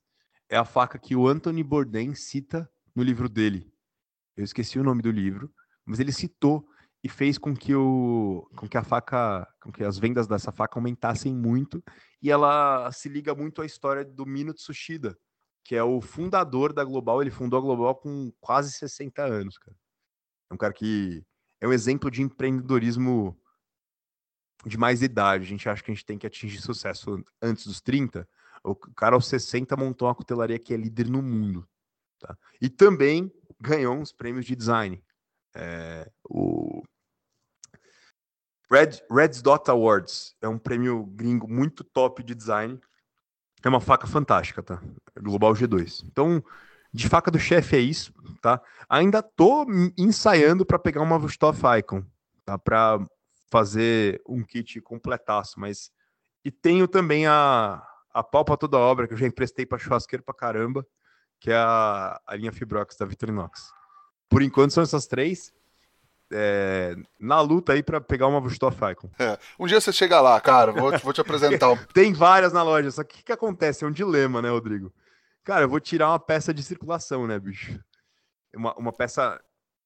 é a faca que o Anthony Bourdain cita no livro dele. Eu esqueci o nome do livro, mas ele citou e fez com que o com que a faca, com que as vendas dessa faca aumentassem muito, e ela se liga muito à história do Mino Tsushida, que é o fundador da Global. Ele fundou a Global com quase 60 anos, cara. É um cara que é um exemplo de empreendedorismo de mais idade. A gente acha que a gente tem que atingir sucesso antes dos 30. O cara aos 60 montou uma cutelaria que é líder no mundo. Tá? E também ganhou uns prêmios de design. É, o Red, Red Dot Awards é um prêmio gringo muito top de design é uma faca fantástica, tá? Global G2. Então, de faca do chefe é isso, tá? Ainda tô ensaiando para pegar uma Vustoff Icon, tá? Para fazer um kit completaço, mas e tenho também a a pau pra toda obra que eu já emprestei para churrasqueiro para caramba, que é a, a linha Fibrox da Vitrinox. Por enquanto são essas três é, na luta aí para pegar uma Vustoff Icon. É, um dia você chega lá, cara, vou, vou te apresentar. Tem várias na loja, só que o que, que acontece? É um dilema, né, Rodrigo? Cara, eu vou tirar uma peça de circulação, né, bicho? Uma, uma peça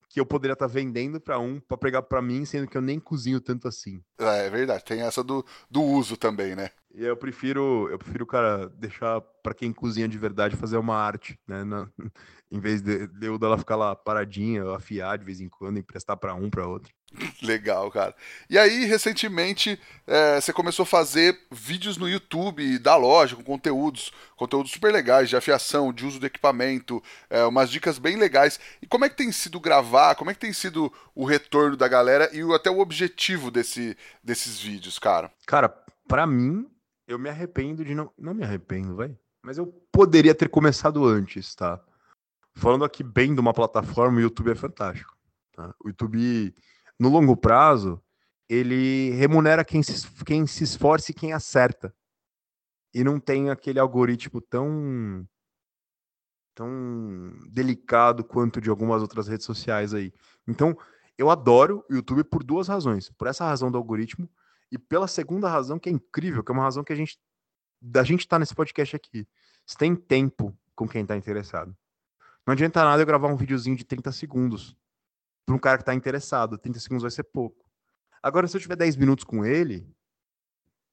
que eu poderia estar tá vendendo para um para pegar para mim, sendo que eu nem cozinho tanto assim. É, é, verdade, tem essa do, do uso também, né? E eu prefiro, eu prefiro, cara, deixar para quem cozinha de verdade fazer uma arte, né? Na, em vez de, de eu dela ficar lá paradinha, afiar de vez em quando, emprestar para um, para outro. Legal, cara. E aí, recentemente, é, você começou a fazer vídeos no YouTube da loja, com conteúdos, conteúdos super legais, de afiação, de uso do equipamento, é, umas dicas bem legais. E como é que tem sido gravar? Como é que tem sido o retorno da galera e até o objetivo desse, desses vídeos, cara? Cara, para mim, eu me arrependo de não. Não me arrependo, vai. Mas eu poderia ter começado antes, tá? Falando aqui bem de uma plataforma, o YouTube é fantástico. Tá? O YouTube no longo prazo, ele remunera quem se, quem se esforça e quem acerta. E não tem aquele algoritmo tão tão delicado quanto de algumas outras redes sociais aí. Então, eu adoro o YouTube por duas razões. Por essa razão do algoritmo e pela segunda razão que é incrível, que é uma razão que a gente da gente tá nesse podcast aqui. Você tem tempo com quem está interessado. Não adianta nada eu gravar um videozinho de 30 segundos para um cara que está interessado. 30 segundos vai ser pouco. Agora, se eu tiver 10 minutos com ele,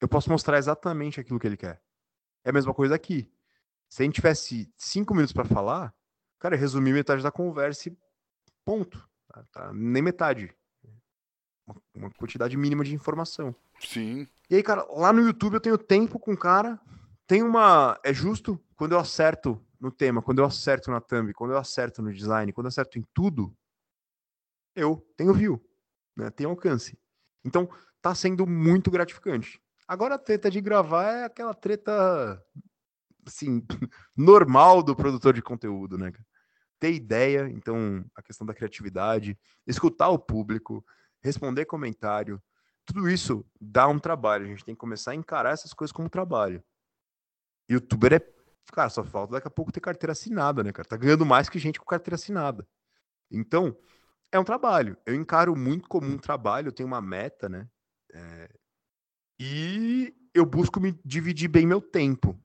eu posso mostrar exatamente aquilo que ele quer. É a mesma coisa aqui. Se a gente tivesse 5 minutos para falar, cara, eu resumi metade da conversa e ponto. Tá, tá? Nem metade. Uma, uma quantidade mínima de informação. Sim. E aí, cara, lá no YouTube eu tenho tempo com o cara. Tem uma. É justo quando eu acerto no tema, quando eu acerto na thumb, quando eu acerto no design, quando eu acerto em tudo, eu tenho view, né? Tenho alcance. Então, tá sendo muito gratificante. Agora a treta de gravar é aquela treta assim, normal do produtor de conteúdo, né? Ter ideia, então a questão da criatividade, escutar o público, responder comentário, tudo isso dá um trabalho. A gente tem que começar a encarar essas coisas como trabalho. Youtuber é. Cara, só falta daqui a pouco ter carteira assinada, né, cara? Tá ganhando mais que gente com carteira assinada. Então, é um trabalho. Eu encaro muito como um trabalho, eu tenho uma meta, né? É... E eu busco me dividir bem meu tempo.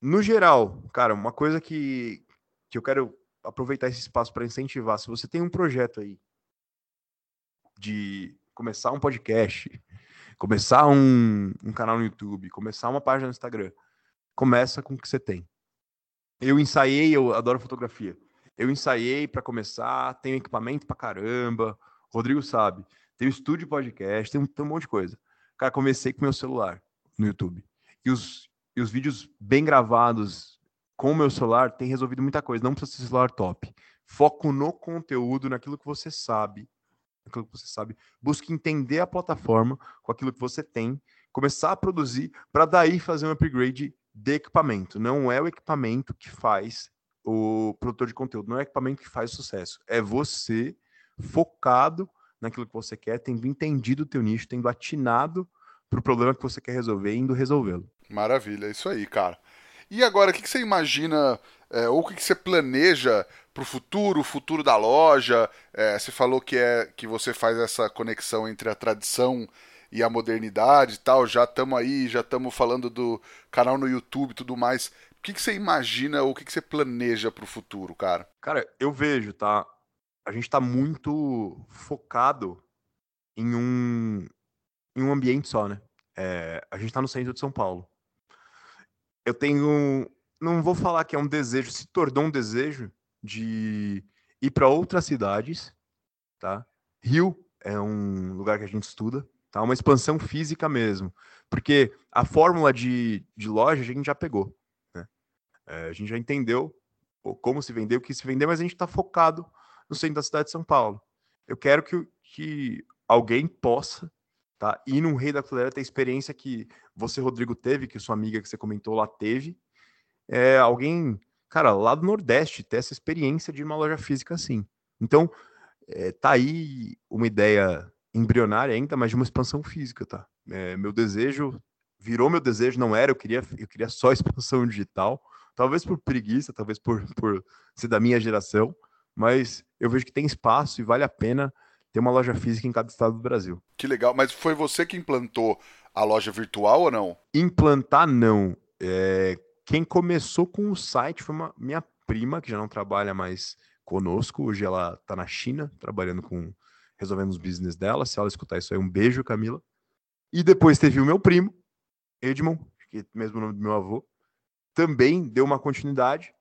No geral, cara, uma coisa que, que eu quero aproveitar esse espaço para incentivar, se você tem um projeto aí de começar um podcast, começar um, um canal no YouTube, começar uma página no Instagram, começa com o que você tem. Eu ensaiei, eu adoro fotografia. Eu ensaiei para começar, tenho equipamento para caramba. Rodrigo sabe. Tenho estúdio podcast, tem um, um monte de coisa. Cara, comecei com meu celular no YouTube. E os, e os vídeos bem gravados com o meu celular tem resolvido muita coisa. Não precisa ser celular top. Foco no conteúdo, naquilo que você sabe. Naquilo que você sabe. Busque entender a plataforma com aquilo que você tem. Começar a produzir para daí fazer um upgrade de equipamento. Não é o equipamento que faz o produtor de conteúdo. Não é equipamento que faz sucesso. É você focado naquilo que você quer, tendo entendido o teu nicho, tendo atinado para o problema que você quer resolver e indo resolvê-lo. Maravilha, é isso aí, cara. E agora, o que, você imagina, é, ou o que, você planeja para o futuro, o futuro da loja? É, você falou que é que você faz essa conexão entre a tradição e a modernidade e tal. Já estamos aí, já estamos falando do canal no YouTube e tudo mais que, que você imagina ou o que, que você planeja para o futuro, cara? Cara, eu vejo, tá? A gente está muito focado em um, em um ambiente só, né? É, a gente está no centro de São Paulo. Eu tenho. Não vou falar que é um desejo, se tornou um desejo de ir para outras cidades, tá? Rio é um lugar que a gente estuda, tá? Uma expansão física mesmo. Porque a fórmula de, de loja a gente já pegou. É, a gente já entendeu como se vender, o que se vender, mas a gente está focado no centro da cidade de São Paulo. Eu quero que, que alguém possa tá, ir num Rei da Coleira ter a experiência que você, Rodrigo, teve, que sua amiga que você comentou lá teve. É, alguém, cara, lá do Nordeste, ter essa experiência de uma loja física assim. Então, é, tá aí uma ideia embrionária ainda, mas de uma expansão física, tá? É, meu desejo virou meu desejo, não era, eu queria, eu queria só expansão digital, Talvez por preguiça, talvez por, por ser da minha geração, mas eu vejo que tem espaço e vale a pena ter uma loja física em cada estado do Brasil. Que legal. Mas foi você que implantou a loja virtual ou não? Implantar, não. É... Quem começou com o site foi uma minha prima, que já não trabalha mais conosco. Hoje ela está na China, trabalhando com. resolvendo os business dela. Se ela escutar isso aí, um beijo, Camila. E depois teve o meu primo, Edmond, que é o mesmo nome do meu avô, também deu uma continuidade.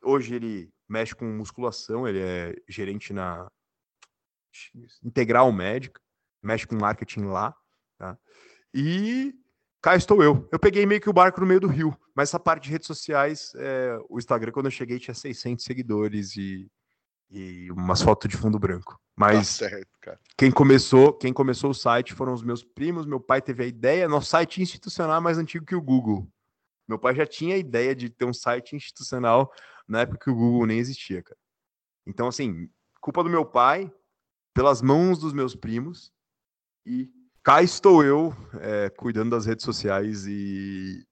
Hoje ele mexe com musculação, ele é gerente na integral médica, mexe com marketing lá, tá? E cá estou eu. Eu peguei meio que o barco no meio do rio, mas essa parte de redes sociais, é, o Instagram, quando eu cheguei, tinha 600 seguidores e, e umas fotos de fundo branco. Mas tá certo, quem começou, quem começou o site foram os meus primos. Meu pai teve a ideia. Nosso site institucional é mais antigo que o Google. Meu pai já tinha a ideia de ter um site institucional na época que o Google nem existia, cara. Então, assim, culpa do meu pai, pelas mãos dos meus primos, e cá estou eu é, cuidando das redes sociais e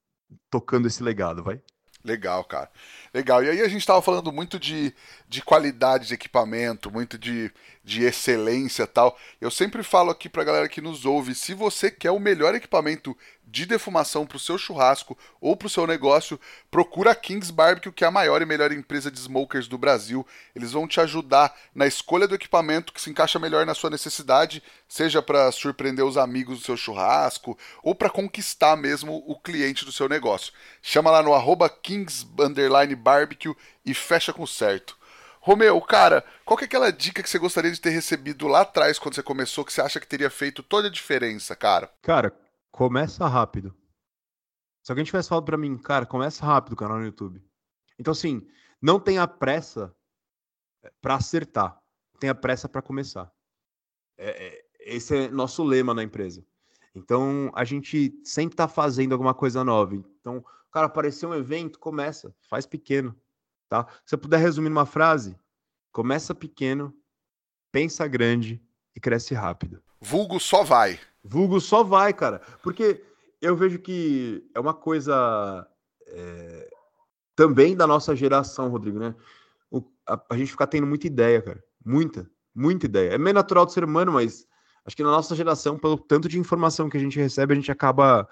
tocando esse legado, vai. Legal, cara. Legal. E aí a gente estava falando muito de, de qualidade de equipamento, muito de, de excelência tal. Eu sempre falo aqui pra galera que nos ouve, se você quer o melhor equipamento de defumação para o seu churrasco ou para o seu negócio, procura a Kings Barbecue, que é a maior e melhor empresa de smokers do Brasil. Eles vão te ajudar na escolha do equipamento que se encaixa melhor na sua necessidade, seja para surpreender os amigos do seu churrasco ou para conquistar mesmo o cliente do seu negócio. Chama lá no arroba Kings Barbecue e fecha com certo. Romeu, cara, qual que é aquela dica que você gostaria de ter recebido lá atrás quando você começou que você acha que teria feito toda a diferença, cara? Cara, Começa rápido. Se alguém tivesse falado para mim, cara, começa rápido o canal no YouTube. Então, assim, não tenha pressa eh, para acertar. Tenha pressa para começar. É, é, esse é nosso lema na empresa. Então, a gente sempre tá fazendo alguma coisa nova. Então, cara, apareceu um evento, começa, faz pequeno, tá? Se você puder resumir numa frase, começa pequeno, pensa grande e cresce rápido. Vulgo só vai. Vulgo só vai, cara. Porque eu vejo que é uma coisa é, também da nossa geração, Rodrigo, né? O, a, a, gente fica tendo muita ideia, cara. Muita, muita ideia. É meio natural do ser humano, mas acho que na nossa geração, pelo tanto de informação que a gente recebe, a gente acaba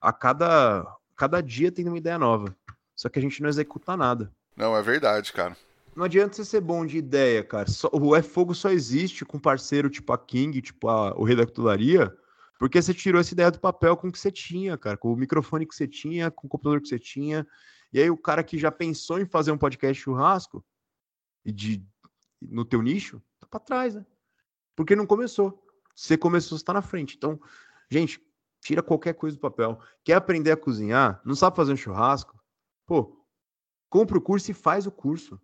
a cada, cada dia tendo uma ideia nova. Só que a gente não executa nada. Não, é verdade, cara. Não adianta você ser bom de ideia, cara. Só, o É Fogo só existe com parceiro tipo a King, tipo a, o Rei porque você tirou essa ideia do papel com o que você tinha, cara, com o microfone que você tinha, com o computador que você tinha. E aí o cara que já pensou em fazer um podcast churrasco e de no teu nicho, tá para trás, né? Porque não começou. Você começou, você tá na frente. Então, gente, tira qualquer coisa do papel. Quer aprender a cozinhar? Não sabe fazer um churrasco? Pô, compra o curso e faz o curso.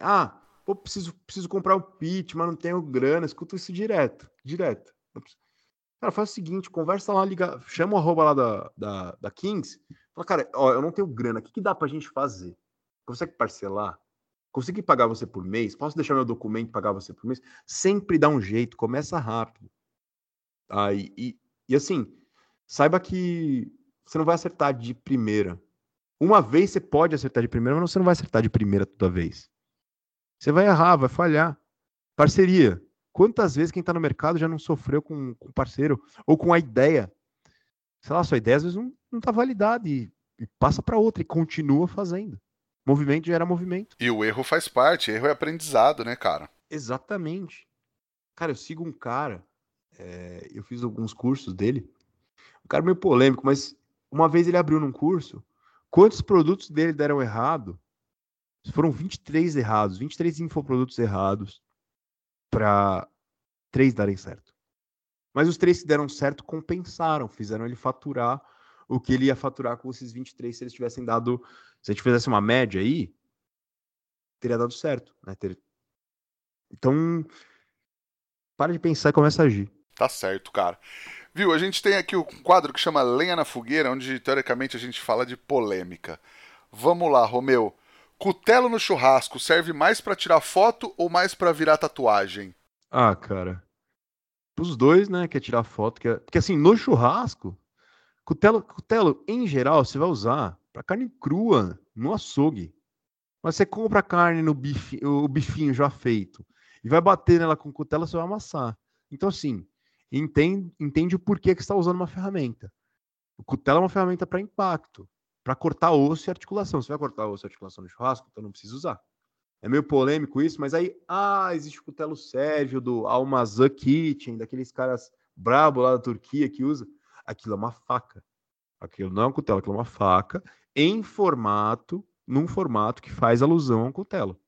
Ah, pô, preciso, preciso comprar o pitch, mas não tenho grana. Escuta isso direto, direto. Cara, faz o seguinte, conversa lá, liga, chama o arroba lá da, da, da Kings. Fala, cara, ó, eu não tenho grana, o que, que dá pra gente fazer? Consegue parcelar? Consegui pagar você por mês? Posso deixar meu documento e pagar você por mês? Sempre dá um jeito, começa rápido. Tá? E, e, e assim, saiba que você não vai acertar de primeira. Uma vez você pode acertar de primeira, mas você não vai acertar de primeira toda vez. Você vai errar, vai falhar. Parceria. Quantas vezes quem está no mercado já não sofreu com, com parceiro ou com a ideia? Sei lá, sua ideia às vezes não, está validada e, e passa para outra e continua fazendo. Movimento gera movimento. E o erro faz parte, erro é aprendizado, né, cara? Exatamente. Cara, eu sigo um cara, é, eu fiz alguns cursos dele, um cara meio polêmico, mas uma vez ele abriu num curso, quantos produtos dele deram errado foram 23 errados, 23 infoprodutos errados para três darem certo. Mas os três que deram certo compensaram, fizeram ele faturar o que ele ia faturar com esses 23 se eles tivessem dado. Se a gente fizesse uma média aí, teria dado certo. Né? Então, para de pensar e começa a agir. Tá certo, cara. Viu, a gente tem aqui o um quadro que chama Lenha na Fogueira, onde teoricamente a gente fala de polêmica. Vamos lá, Romeu. Cutelo no churrasco serve mais para tirar foto ou mais para virar tatuagem? Ah, cara. Os dois, né? Quer tirar foto. Quer... Porque assim, no churrasco, cutelo, cutelo, em geral, você vai usar para carne crua, no açougue. Mas você compra a carne no bife, o bifinho já feito e vai bater nela com cutelo, você vai amassar. Então, assim, entende, entende o porquê que você está usando uma ferramenta. O cutelo é uma ferramenta para impacto para cortar osso e articulação. Você vai cortar osso e articulação no churrasco, então não precisa usar. É meio polêmico isso, mas aí, ah, existe o cutelo Sérgio do Almazan Kitchen, daqueles caras brabo lá da Turquia que usa. Aquilo é uma faca. Aquilo não é um cutelo, aquilo é uma faca em formato, num formato que faz alusão a um cutelo.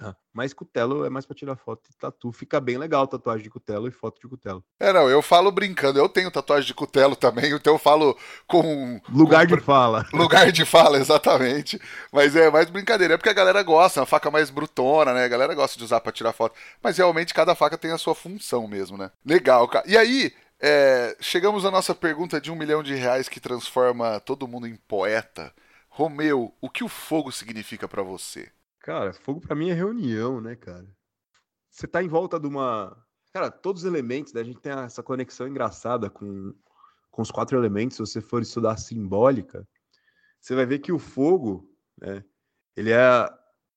Tá. Mas cutelo é mais para tirar foto e tatu. Fica bem legal tatuagem de cutelo e foto de cutelo. É, não, eu falo brincando. Eu tenho tatuagem de cutelo também, então eu falo com. Lugar com... de fala. Lugar de fala, exatamente. Mas é mais brincadeira. É porque a galera gosta, é uma faca mais brutona, né? A galera gosta de usar para tirar foto. Mas realmente cada faca tem a sua função mesmo, né? Legal, cara. E aí, é, chegamos à nossa pergunta de um milhão de reais que transforma todo mundo em poeta. Romeu, o que o fogo significa para você? Cara, fogo para mim é reunião, né, cara? Você tá em volta de uma. Cara, todos os elementos, né? A gente tem essa conexão engraçada com, com os quatro elementos. Se você for estudar simbólica, você vai ver que o fogo, né? Ele é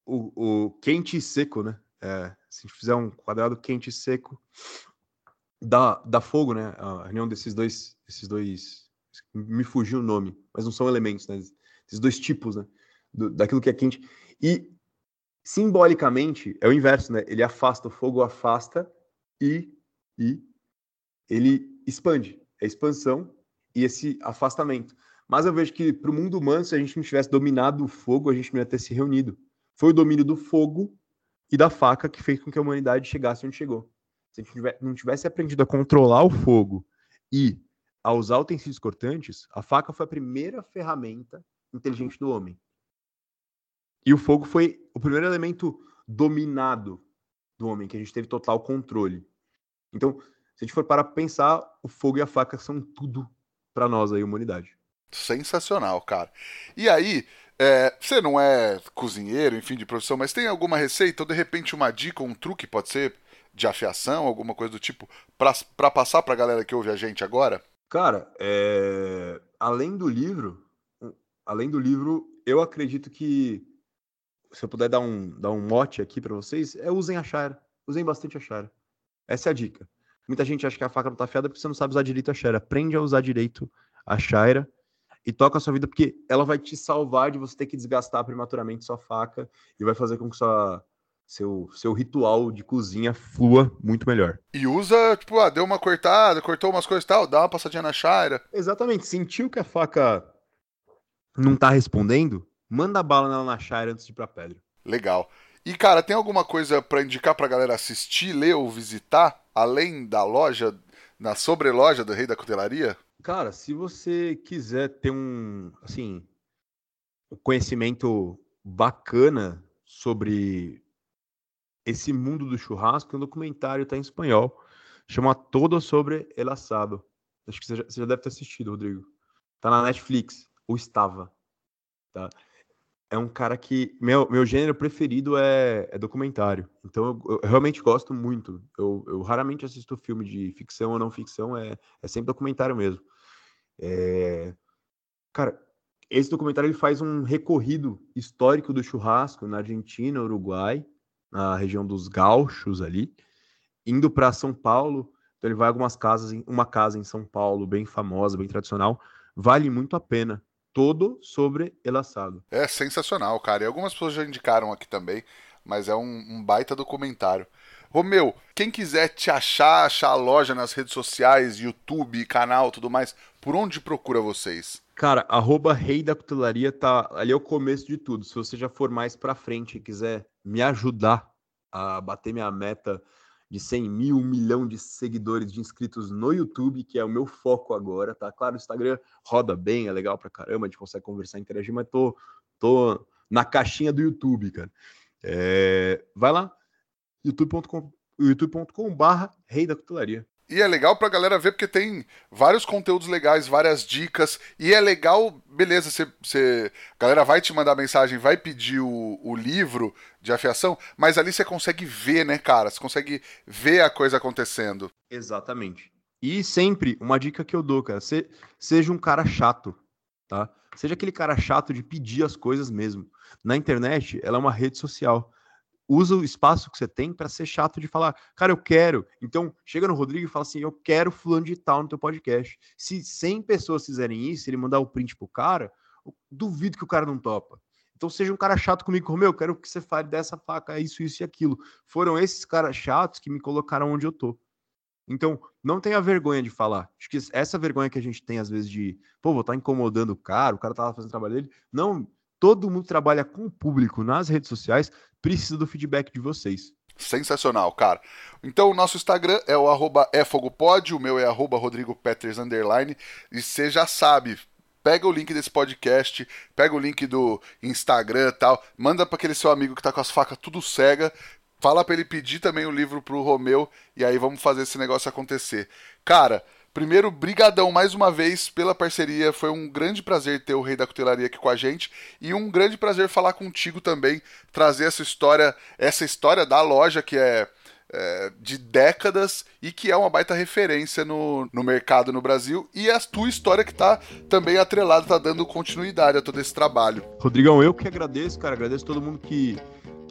o, o quente e seco, né? É, se a gente fizer um quadrado quente e seco, dá, dá fogo, né? A reunião desses dois, esses dois. Me fugiu o nome, mas não são elementos, né? Esses dois tipos, né? Do, daquilo que é quente. E simbolicamente é o inverso, né? Ele afasta, o fogo afasta e, e ele expande. É expansão e esse afastamento. Mas eu vejo que para o mundo humano, se a gente não tivesse dominado o fogo, a gente não ia ter se reunido. Foi o domínio do fogo e da faca que fez com que a humanidade chegasse onde chegou. Se a gente não tivesse aprendido a controlar o fogo e a usar utensílios cortantes, a faca foi a primeira ferramenta inteligente do homem. E o fogo foi o primeiro elemento dominado do homem, que a gente teve total controle. Então, se a gente for para pensar, o fogo e a faca são tudo para nós aí, humanidade. Sensacional, cara. E aí, é, você não é cozinheiro, enfim, de profissão, mas tem alguma receita ou de repente uma dica, um truque, pode ser de afiação, alguma coisa do tipo, para passar para a galera que ouve a gente agora? Cara, é... além do livro, além do livro, eu acredito que se eu puder dar um, dar um mote aqui para vocês, é usem a Shara. Usem bastante a Shara. Essa é a dica. Muita gente acha que a faca não tá afiada porque você não sabe usar direito a Shara. Aprende a usar direito a Shara e toca a sua vida porque ela vai te salvar de você ter que desgastar prematuramente sua faca e vai fazer com que sua, seu, seu ritual de cozinha flua muito melhor. E usa, tipo, ah, deu uma cortada, cortou umas coisas e tal, dá uma passadinha na Shara. Exatamente. Sentiu que a faca não tá respondendo? Manda bala na Lachire antes de ir pra pedra. Legal. E, cara, tem alguma coisa para indicar pra galera assistir, ler ou visitar, além da loja, na sobreloja do Rei da Cutelaria? Cara, se você quiser ter um, assim, um conhecimento bacana sobre esse mundo do churrasco, um documentário tá em espanhol, chama Todo sobre el Asado. Acho que você já, você já deve ter assistido, Rodrigo. Tá na Netflix, ou estava, tá? É um cara que. Meu, meu gênero preferido é, é documentário. Então eu, eu, realmente gosto muito. Eu, eu raramente assisto filme de ficção ou não ficção, é, é sempre documentário mesmo. É... Cara, esse documentário ele faz um recorrido histórico do churrasco na Argentina, Uruguai, na região dos Gauchos ali, indo para São Paulo. Então ele vai a algumas casas, uma casa em São Paulo, bem famosa, bem tradicional. Vale muito a pena todo sobre El Assado. É sensacional, cara. E algumas pessoas já indicaram aqui também, mas é um, um baita documentário. Romeu, quem quiser te achar, achar a loja nas redes sociais, YouTube, canal, tudo mais, por onde procura vocês? Cara, arroba Rei da Cutelaria tá ali é o começo de tudo. Se você já for mais pra frente e quiser me ajudar a bater minha meta de 100 mil, um milhão de seguidores, de inscritos no YouTube, que é o meu foco agora, tá? Claro, o Instagram roda bem, é legal pra caramba, a gente consegue conversar, interagir, mas tô, tô na caixinha do YouTube, cara. É, vai lá, youtube.com youtube.com barra Rei da Cutelaria. E é legal pra galera ver porque tem vários conteúdos legais, várias dicas. E é legal, beleza, você, a galera vai te mandar mensagem, vai pedir o, o livro de afiação, mas ali você consegue ver, né, cara? Você consegue ver a coisa acontecendo. Exatamente. E sempre, uma dica que eu dou, cara, se, seja um cara chato, tá? Seja aquele cara chato de pedir as coisas mesmo. Na internet, ela é uma rede social usa o espaço que você tem para ser chato de falar, cara, eu quero. Então, chega no Rodrigo e fala assim: eu quero fulano de tal no teu podcast. Se 100 pessoas fizerem isso, ele mandar o print pro cara, duvido que o cara não topa. Então, seja um cara chato comigo, como eu quero que você fale dessa faca, isso, isso e aquilo. Foram esses caras chatos que me colocaram onde eu tô. Então, não tenha vergonha de falar. Acho que essa vergonha que a gente tem, às vezes, de, pô, vou estar tá incomodando o cara, o cara tá fazendo o trabalho dele. Não, todo mundo trabalha com o público nas redes sociais precisa do feedback de vocês. Sensacional, cara. Então o nosso Instagram é o arroba efogopod, o meu é arroba Rodrigo Peters underline, e você já sabe, pega o link desse podcast, pega o link do Instagram tal, manda para aquele seu amigo que tá com as facas tudo cega, fala para ele pedir também o livro pro Romeu, e aí vamos fazer esse negócio acontecer. Cara, Primeiro, brigadão mais uma vez pela parceria. Foi um grande prazer ter o Rei da Cutelaria aqui com a gente e um grande prazer falar contigo também, trazer essa história, essa história da loja que é, é de décadas e que é uma baita referência no, no mercado no Brasil e a tua história que está também atrelada, está dando continuidade a todo esse trabalho. Rodrigão, eu que agradeço, cara, agradeço todo mundo que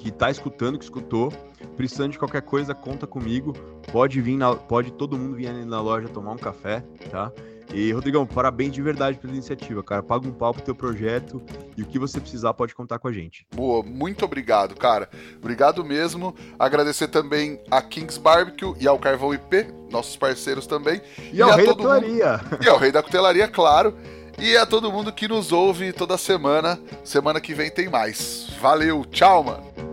que está escutando, que escutou, precisando de qualquer coisa, conta comigo. Pode vir, na, pode todo mundo vir ali na loja tomar um café, tá? E, Rodrigão, parabéns de verdade pela iniciativa, cara. Paga um pau pro teu projeto e o que você precisar pode contar com a gente. Boa, muito obrigado, cara. Obrigado mesmo. Agradecer também a Kings Barbecue e ao Carvão IP, nossos parceiros também. E, e ao Rei da Cutelaria. E ao Rei da Cutelaria, claro. E a todo mundo que nos ouve toda semana. Semana que vem tem mais. Valeu, tchau, mano.